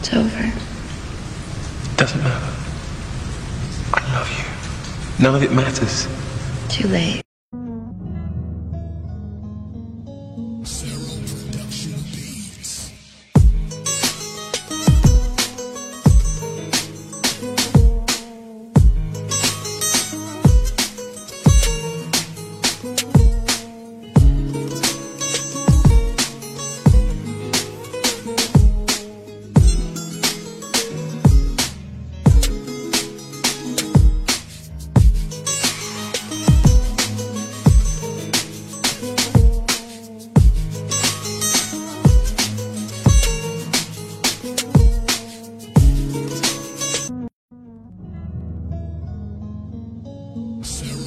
It's over. Doesn't matter. I love you. None of it matters. Too late. Sarah.